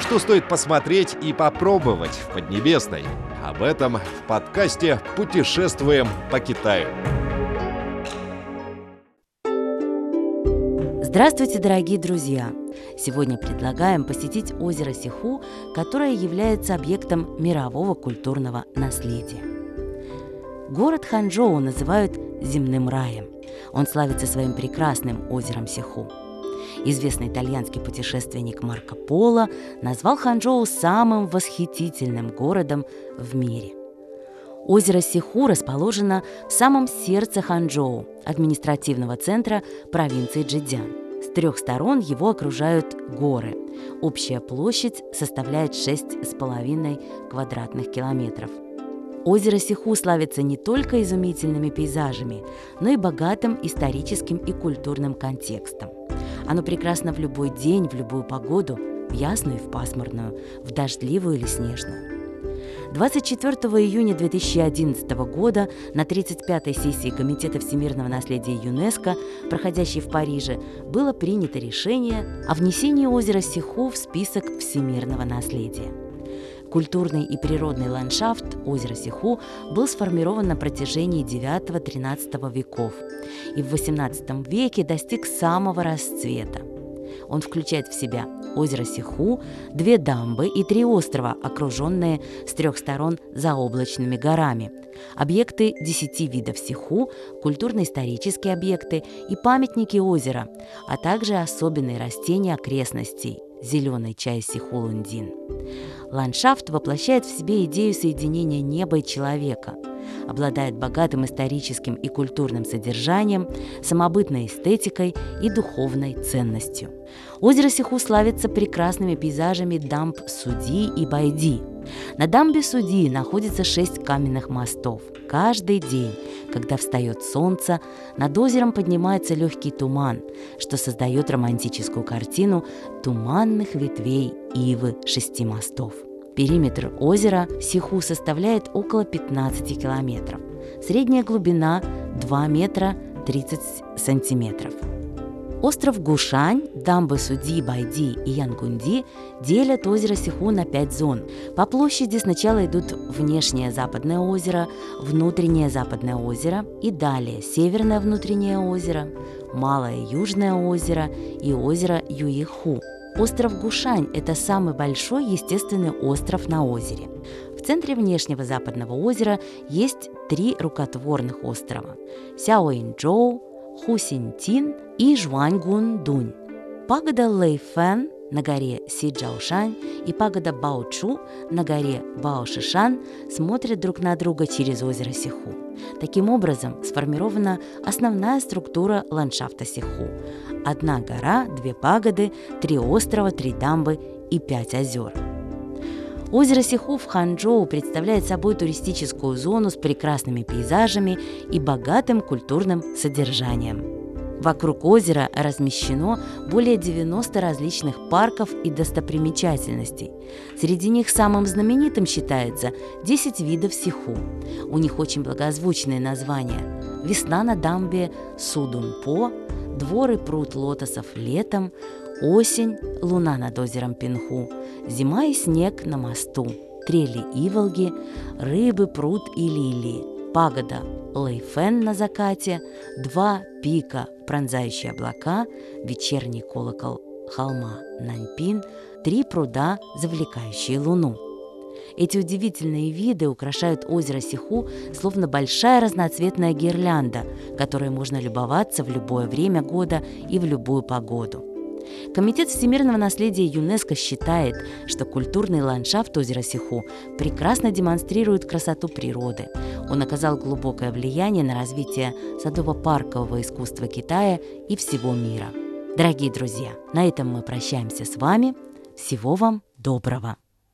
Что стоит посмотреть и попробовать в Поднебесной? Об этом в подкасте «Путешествуем по Китаю». Здравствуйте, дорогие друзья! Сегодня предлагаем посетить озеро Сиху, которое является объектом мирового культурного наследия. Город Ханчжоу называют земным раем. Он славится своим прекрасным озером Сиху. Известный итальянский путешественник Марко Поло назвал Ханчжоу самым восхитительным городом в мире. Озеро Сиху расположено в самом сердце Ханчжоу, административного центра провинции Джидзян. С трех сторон его окружают горы. Общая площадь составляет 6,5 квадратных километров. Озеро Сиху славится не только изумительными пейзажами, но и богатым историческим и культурным контекстом. Оно прекрасно в любой день, в любую погоду, в ясную и в пасмурную, в дождливую или снежную. 24 июня 2011 года на 35-й сессии Комитета всемирного наследия ЮНЕСКО, проходящей в Париже, было принято решение о внесении озера Сиху в список всемирного наследия. Культурный и природный ландшафт озера Сиху был сформирован на протяжении IX-XIII веков и в XVIII веке достиг самого расцвета. Он включает в себя озеро Сиху, две дамбы и три острова, окруженные с трех сторон заоблачными горами, объекты десяти видов Сиху, культурно-исторические объекты и памятники озера, а также особенные растения окрестностей – зеленый чай Сиху-Лундин. Ландшафт воплощает в себе идею соединения неба и человека – обладает богатым историческим и культурным содержанием, самобытной эстетикой и духовной ценностью. Озеро Сиху славится прекрасными пейзажами дамб Суди и Байди. На дамбе Суди находится шесть каменных мостов. Каждый день, когда встает солнце, над озером поднимается легкий туман, что создает романтическую картину туманных ветвей ивы шести мостов. Периметр озера Сиху составляет около 15 километров. Средняя глубина 2 метра 30 сантиметров. Остров Гушань, дамбы Суди, Байди и Янгунди делят озеро Сиху на пять зон. По площади сначала идут внешнее западное озеро, внутреннее западное озеро и далее северное внутреннее озеро, малое южное озеро и озеро Юиху – Остров Гушань – это самый большой естественный остров на озере. В центре внешнего западного озера есть три рукотворных острова – Сяоинчжоу, Хусинтин и Жуаньгун-Дунь. Пагода Лэйфэн на горе Сиджаошань и пагода Баочу на горе Баошишан смотрят друг на друга через озеро Сиху. Таким образом сформирована основная структура ландшафта Сиху. Одна гора, две пагоды, три острова, три дамбы и пять озер. Озеро Сиху в Ханчжоу представляет собой туристическую зону с прекрасными пейзажами и богатым культурным содержанием. Вокруг озера размещено более 90 различных парков и достопримечательностей. Среди них самым знаменитым считается 10 видов сиху. У них очень благозвучные названия. Весна на дамбе Судунпо, двор и пруд лотосов летом, осень, луна над озером Пинху, зима и снег на мосту, трели и волги, рыбы, пруд и лилии, пагода Лэйфен на закате, два пика, пронзающие облака, вечерний колокол холма Наньпин, три пруда, завлекающие луну. Эти удивительные виды украшают озеро Сиху, словно большая разноцветная гирлянда, которой можно любоваться в любое время года и в любую погоду. Комитет всемирного наследия ЮНЕСКО считает, что культурный ландшафт озера Сиху прекрасно демонстрирует красоту природы. Он оказал глубокое влияние на развитие садово-паркового искусства Китая и всего мира. Дорогие друзья, на этом мы прощаемся с вами. Всего вам доброго!